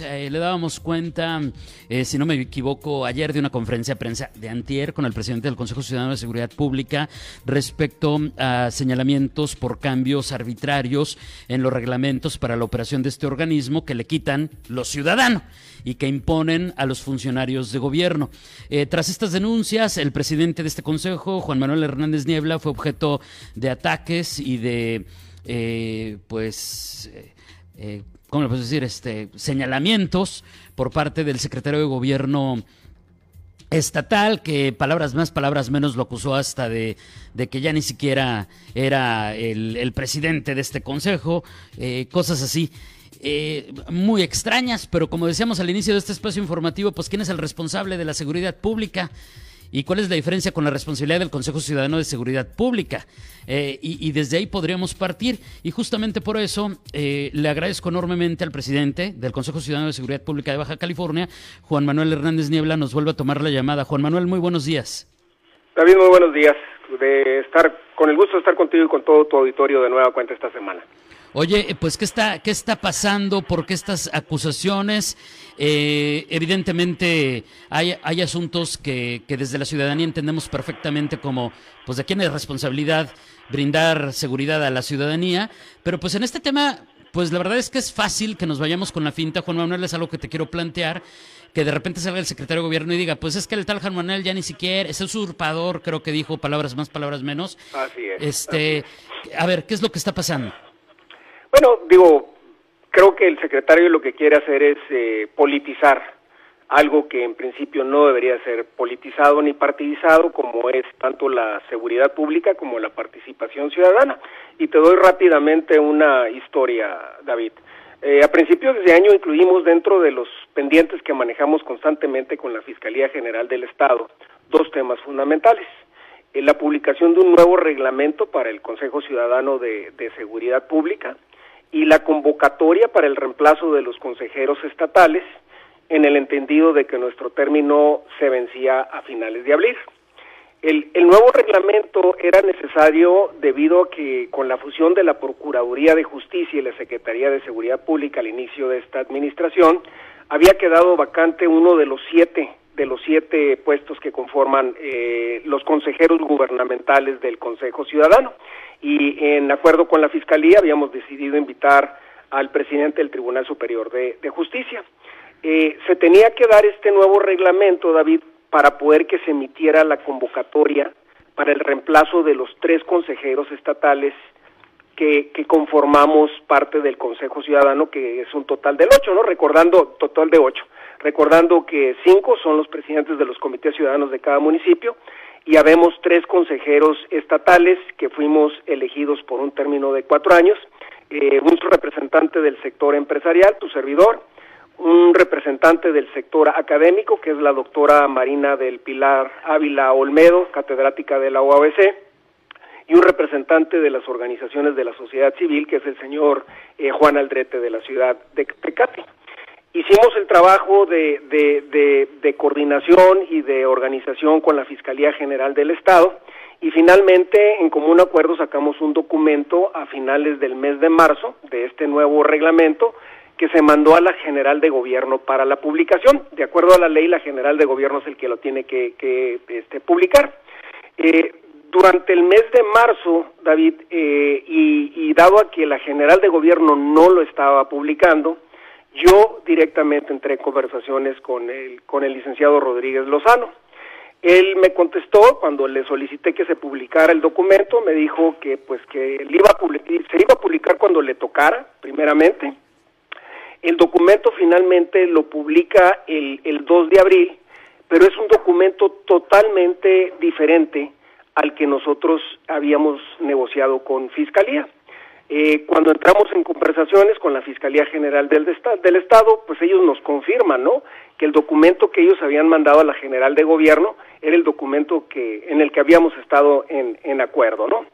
Eh, le dábamos cuenta, eh, si no me equivoco, ayer de una conferencia de prensa de Antier con el presidente del Consejo Ciudadano de Seguridad Pública respecto a señalamientos por cambios arbitrarios en los reglamentos para la operación de este organismo que le quitan los ciudadanos y que imponen a los funcionarios de gobierno. Eh, tras estas denuncias, el presidente de este Consejo, Juan Manuel Hernández Niebla, fue objeto de ataques y de, pues ¿cómo le puedo decir? Este, señalamientos por parte del secretario de gobierno estatal, que palabras más, palabras menos lo acusó hasta de, que ya ni siquiera era el, presidente de este consejo, eh, cosas así. Eh, muy extrañas, pero como decíamos al inicio de este espacio informativo, pues quién es el responsable de la seguridad pública y cuál es la diferencia con la responsabilidad del Consejo Ciudadano de Seguridad Pública. Eh, y, desde ahí podríamos partir. Y justamente por eso eh, le agradezco enormemente al presidente del Consejo Ciudadano de Seguridad Pública de Baja California, Juan Manuel Hernández Niebla, nos vuelve a tomar la llamada. Juan Manuel, muy buenos días. David, muy buenos días. De estar con el gusto de estar contigo y con todo tu auditorio de nueva cuenta esta semana. Oye, pues ¿qué está, qué está pasando? ¿Por qué estas acusaciones? Eh, evidentemente hay, hay asuntos que, que, desde la ciudadanía entendemos perfectamente como, pues de quién es responsabilidad brindar seguridad a la ciudadanía, pero pues en este tema, pues la verdad es que es fácil que nos vayamos con la finta, Juan Manuel, es algo que te quiero plantear, que de repente salga el secretario de gobierno y diga, pues es que el tal Juan Manuel ya ni siquiera es usurpador, creo que dijo palabras más, palabras menos. Así es. Este, a ver, ¿qué es lo que está pasando? Bueno, digo, creo que el secretario lo que quiere hacer es eh, politizar algo que en principio no debería ser politizado ni partidizado, como es tanto la seguridad pública como la participación ciudadana. Y te doy rápidamente una historia, David. Eh, a principios de este año incluimos dentro de los pendientes que manejamos constantemente con la Fiscalía General del Estado dos temas fundamentales. Eh, la publicación de un nuevo reglamento para el Consejo Ciudadano de Seguridad Pública, y la convocatoria para el reemplazo de los consejeros estatales en el entendido de que nuestro término se vencía a finales de abril. El, nuevo reglamento era necesario debido a que con la fusión de la Procuraduría de Justicia y la Secretaría de Seguridad Pública al inicio de esta administración, había quedado vacante uno de los siete de los siete puestos que conforman eh, los consejeros gubernamentales del Consejo Ciudadano y en acuerdo con la Fiscalía habíamos decidido invitar al presidente del Tribunal Superior de, Justicia. Eh, se tenía que dar este nuevo reglamento, David, para poder que se emitiera la convocatoria para el reemplazo de los tres consejeros estatales que, que, conformamos parte del Consejo Ciudadano, que es un total del ocho, ¿no? Recordando, total de ocho, recordando que cinco son los presidentes de los comités ciudadanos de cada municipio y habemos tres consejeros estatales que fuimos elegidos por un término de cuatro años, eh, un representante del sector empresarial, tu servidor, un representante del sector académico, que es la doctora Marina del Pilar Ávila Olmedo, catedrática de la UABC, y un representante de las organizaciones de la sociedad civil, que es el señor eh, Juan Aldrete de la ciudad de Tecate. Hicimos el trabajo de, coordinación y de organización con la Fiscalía General del Estado y finalmente en común acuerdo sacamos un documento a finales del mes de marzo de este nuevo reglamento que se mandó a la General de Gobierno para la publicación. De acuerdo a la ley, la General de Gobierno es el que lo tiene que, que este, publicar. Eh, durante el mes de marzo, David, eh, y, y dado a que la General de Gobierno no lo estaba publicando, yo directamente entré en conversaciones con el, con el licenciado Rodríguez Lozano. Él me contestó cuando le solicité que se publicara el documento, me dijo que pues que iba a se iba a publicar cuando le tocara, primeramente. El documento finalmente lo publica el, el 2 de abril, pero es un documento totalmente diferente al que nosotros habíamos negociado con Fiscalía. Eh, cuando entramos en conversaciones con la Fiscalía General del, Estado, pues ellos nos confirman, ¿no? Que el documento que ellos habían mandado a la General de Gobierno era el documento que en el que habíamos estado en, en acuerdo, ¿no?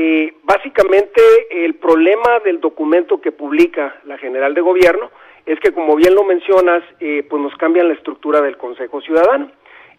Eh, básicamente el problema del documento que publica la General de Gobierno es que, como bien lo mencionas, eh, pues nos cambian la estructura del Consejo Ciudadano.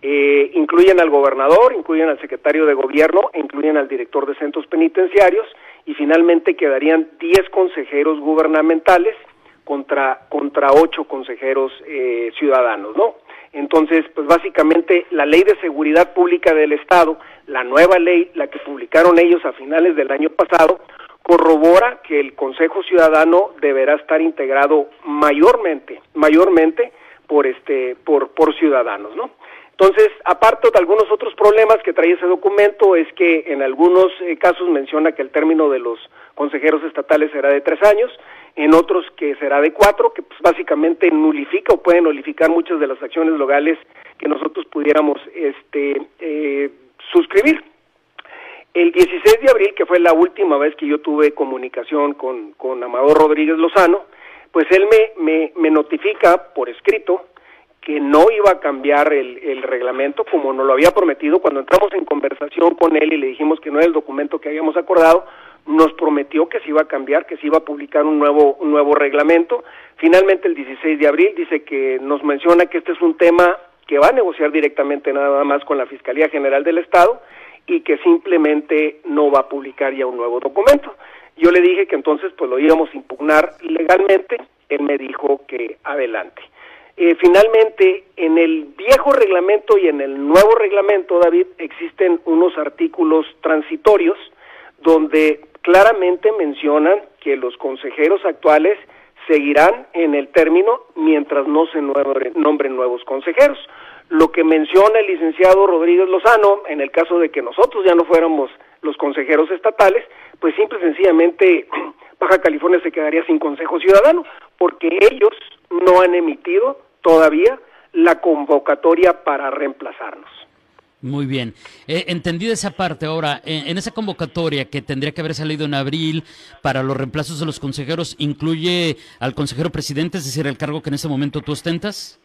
Eh, incluyen al gobernador, incluyen al secretario de gobierno, incluyen al director de centros penitenciarios y finalmente quedarían 10 consejeros gubernamentales contra, contra 8 consejeros eh, ciudadanos, ¿no? Entonces, pues básicamente la ley de seguridad pública del Estado, la nueva ley, la que publicaron ellos a finales del año pasado, corrobora que el Consejo Ciudadano deberá estar integrado mayormente, mayormente por este, por, por ciudadanos, ¿no? Entonces, aparte de algunos otros problemas que trae ese documento, es que en algunos eh, casos menciona que el término de los consejeros estatales será de tres años, en otros que será de cuatro, que pues básicamente nulifica o puede nulificar muchas de las acciones legales que nosotros pudiéramos este, eh, suscribir. El 16 de abril, que fue la última vez que yo tuve comunicación con, con Amador Rodríguez Lozano, pues él me, me, me notifica por escrito que no iba a cambiar el, reglamento como nos lo había prometido cuando entramos en conversación con él y le dijimos que no era el documento que habíamos acordado, nos prometió que se iba a cambiar, que se iba a publicar un nuevo, nuevo reglamento. Finalmente el 16 de abril dice que nos menciona que este es un tema que va a negociar directamente nada más con la Fiscalía General del Estado y que simplemente no va a publicar ya un nuevo documento. Yo le dije que entonces pues lo íbamos a impugnar legalmente, él me dijo que adelante. Eh, finalmente, en el viejo reglamento y en el nuevo reglamento, David, existen unos artículos transitorios donde claramente mencionan que los consejeros actuales seguirán en el término mientras no se nombren nuevos consejeros. Lo que menciona el licenciado Rodríguez Lozano, en el caso de que nosotros ya no fuéramos los consejeros estatales, pues simple y sencillamente Baja California se quedaría sin Consejo Ciudadano, porque ellos no han emitido todavía la convocatoria para reemplazarnos. Muy bien. Eh, entendida esa parte. Ahora, en, esa convocatoria que tendría que haber salido en abril para los reemplazos de los consejeros, ¿incluye al consejero presidente, es decir, el cargo que en ese momento tú ostentas?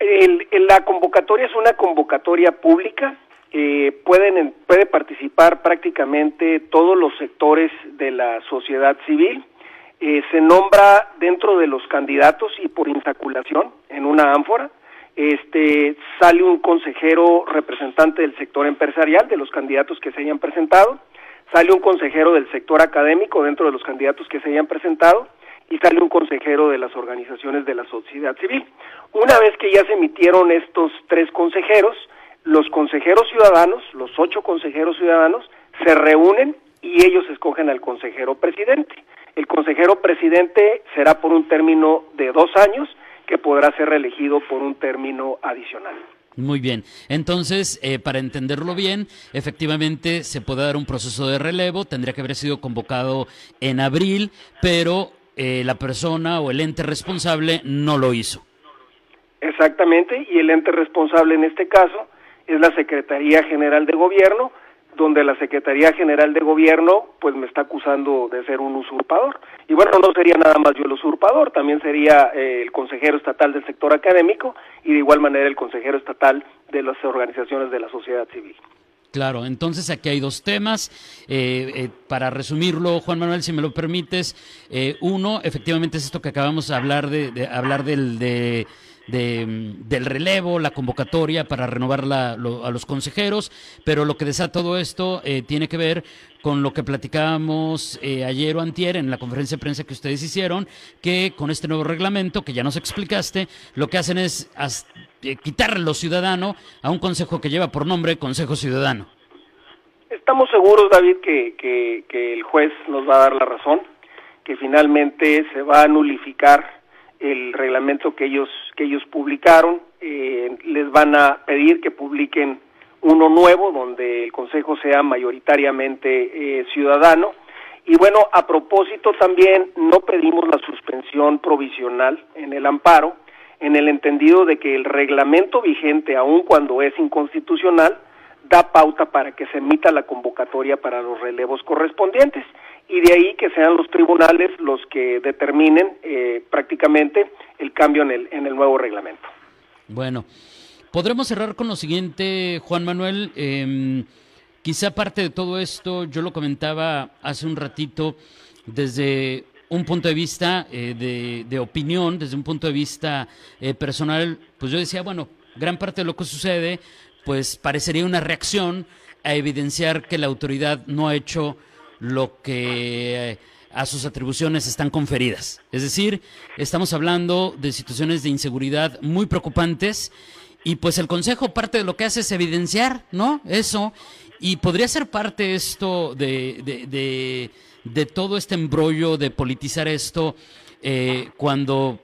El, la convocatoria es una convocatoria pública. Eh, pueden puede participar prácticamente todos los sectores de la sociedad civil eh, se nombra dentro de los candidatos y por insaculación en una ánfora. Este sale un consejero representante del sector empresarial de los candidatos que se hayan presentado, sale un consejero del sector académico dentro de los candidatos que se hayan presentado y sale un consejero de las organizaciones de la sociedad civil. Una vez que ya se emitieron estos tres consejeros, los consejeros ciudadanos, los ocho consejeros ciudadanos, se reúnen y ellos escogen al consejero presidente. El consejero presidente será por un término de dos años que podrá ser reelegido por un término adicional. Muy bien. Entonces, eh, para entenderlo bien, efectivamente se puede dar un proceso de relevo, tendría que haber sido convocado en abril, pero eh, la persona o el ente responsable no lo hizo. Exactamente, y el ente responsable en este caso es la Secretaría General de Gobierno, donde la Secretaría General de Gobierno pues me está acusando de ser un usurpador. Y bueno, no sería nada más yo el usurpador, también sería eh, el consejero estatal del sector académico y de igual manera el consejero estatal de las organizaciones de la sociedad civil. Claro, entonces aquí hay dos temas. Eh, eh, para resumirlo, Juan Manuel, si me lo permites, uno, efectivamente es esto que acabamos de hablar de, de hablar del de de, del relevo, la convocatoria para renovar la, a los consejeros, pero lo que desata todo esto eh, tiene que ver con lo que platicábamos eh, ayer o antier en la conferencia de prensa que ustedes hicieron, que con este nuevo reglamento, que ya nos explicaste, lo que hacen es eh, quitarle lo ciudadano a un consejo que lleva por nombre Consejo Ciudadano. Estamos seguros, David, que, que, que el juez nos va a dar la razón, que finalmente se va a nulificar el reglamento que ellos que ellos publicaron. Eh, les van a pedir que publiquen uno nuevo donde el consejo sea mayoritariamente eh, ciudadano. Y bueno a propósito también no pedimos la suspensión provisional en el amparo en el entendido de que el reglamento vigente aun cuando es inconstitucional da pauta para que se emita la convocatoria para los relevos correspondientes y de ahí que sean los tribunales los que determinen eh, prácticamente el cambio en el, en el nuevo reglamento. Bueno, podremos cerrar con lo siguiente, Juan Manuel. Eh, quizá parte de todo esto, yo lo comentaba hace un ratito, desde un punto de vista de, de, opinión, desde un punto de vista personal, pues yo decía, bueno, gran parte de lo que sucede, pues parecería una reacción a evidenciar que la autoridad no ha hecho lo que a sus atribuciones están conferidas. Es decir, estamos hablando de situaciones de inseguridad muy preocupantes y pues el Consejo parte de lo que hace es evidenciar, ¿no? Eso. Y podría ser parte esto de, de, de, todo este embrollo de politizar esto eh, cuando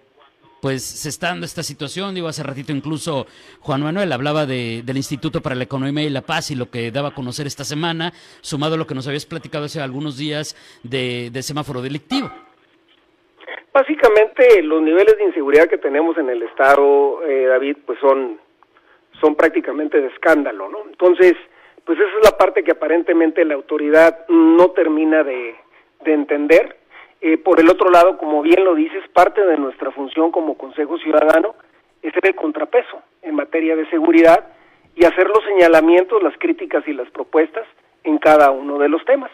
pues se está dando esta situación. Digo, hace ratito incluso Juan Manuel hablaba de, del Instituto para la Economía y la Paz y lo que daba a conocer esta semana, sumado a lo que nos habías platicado hace algunos días de, semáforo delictivo. Básicamente los niveles de inseguridad que tenemos en el Estado, eh, David, pues son, son prácticamente de escándalo, ¿no? Entonces, pues esa es la parte que aparentemente la autoridad no termina de, de entender eh, por el otro lado, como bien lo dices, parte de nuestra función como Consejo Ciudadano es ser el contrapeso en materia de seguridad y hacer los señalamientos, las críticas y las propuestas en cada uno de los temas.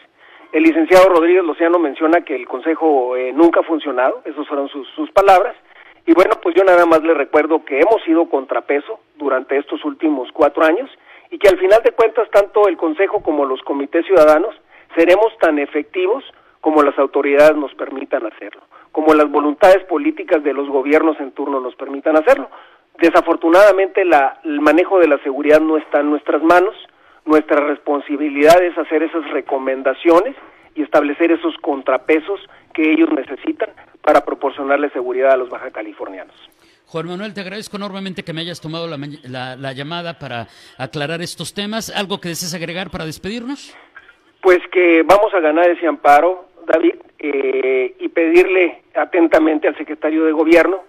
El licenciado Rodríguez Lociano menciona que el Consejo eh, nunca ha funcionado, esas fueron sus, sus palabras, y bueno, pues yo nada más le recuerdo que hemos sido contrapeso durante estos últimos cuatro años y que al final de cuentas tanto el Consejo como los comités ciudadanos seremos tan efectivos como las autoridades nos permitan hacerlo, como las voluntades políticas de los gobiernos en turno nos permitan hacerlo. Desafortunadamente el manejo de la seguridad no está en nuestras manos, nuestra responsabilidad es hacer esas recomendaciones y establecer esos contrapesos que ellos necesitan para proporcionarle seguridad a los baja californianos. Juan Manuel, te agradezco enormemente que me hayas tomado la, la llamada para aclarar estos temas. ¿Algo que desees agregar para despedirnos? Pues que vamos a ganar ese amparo, David, eh, y pedirle atentamente al secretario de Gobierno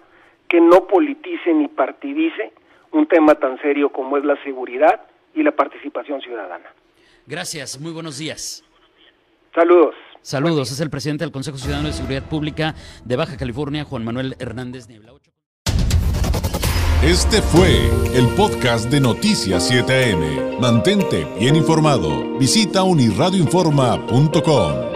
que no politice ni partidice un tema tan serio como es la seguridad y la participación ciudadana. Gracias, muy buenos días. Saludos. Saludos, es el presidente del Consejo Ciudadano de Seguridad Pública de Baja California, Juan Manuel Hernández Niebla. Este fue el podcast de Noticias 7am. Mantente bien informado. Visita unirradioinforma.com.